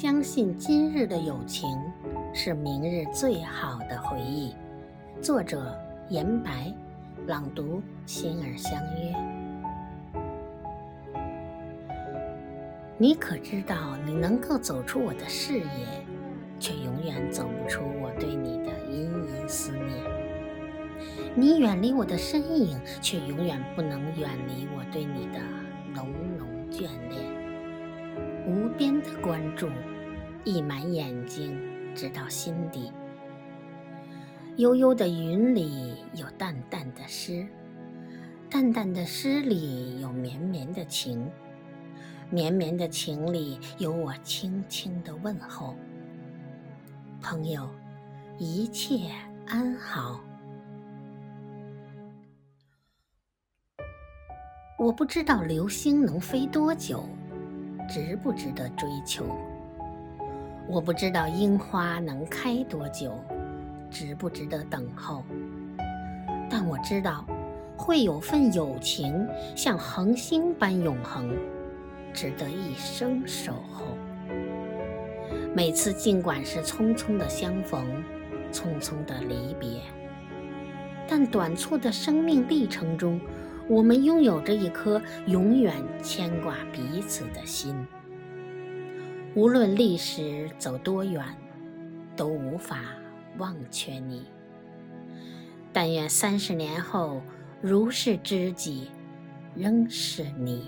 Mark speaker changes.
Speaker 1: 相信今日的友情是明日最好的回忆。作者：严白，朗读：心儿相约。你可知道，你能够走出我的视野，却永远走不出我对你的隐隐思念。你远离我的身影，却永远不能远离我对你的浓浓眷恋。无边的关注，溢满眼睛，直到心底。悠悠的云里有淡淡的诗，淡淡的诗里有绵绵的情，绵绵的情里有我轻轻的问候。朋友，一切安好。我不知道流星能飞多久。值不值得追求？我不知道樱花能开多久，值不值得等候？但我知道，会有份友情像恒星般永恒，值得一生守候。每次尽管是匆匆的相逢，匆匆的离别，但短促的生命历程中。我们拥有着一颗永远牵挂彼此的心，无论历史走多远，都无法忘却你。但愿三十年后，如是知己，仍是你。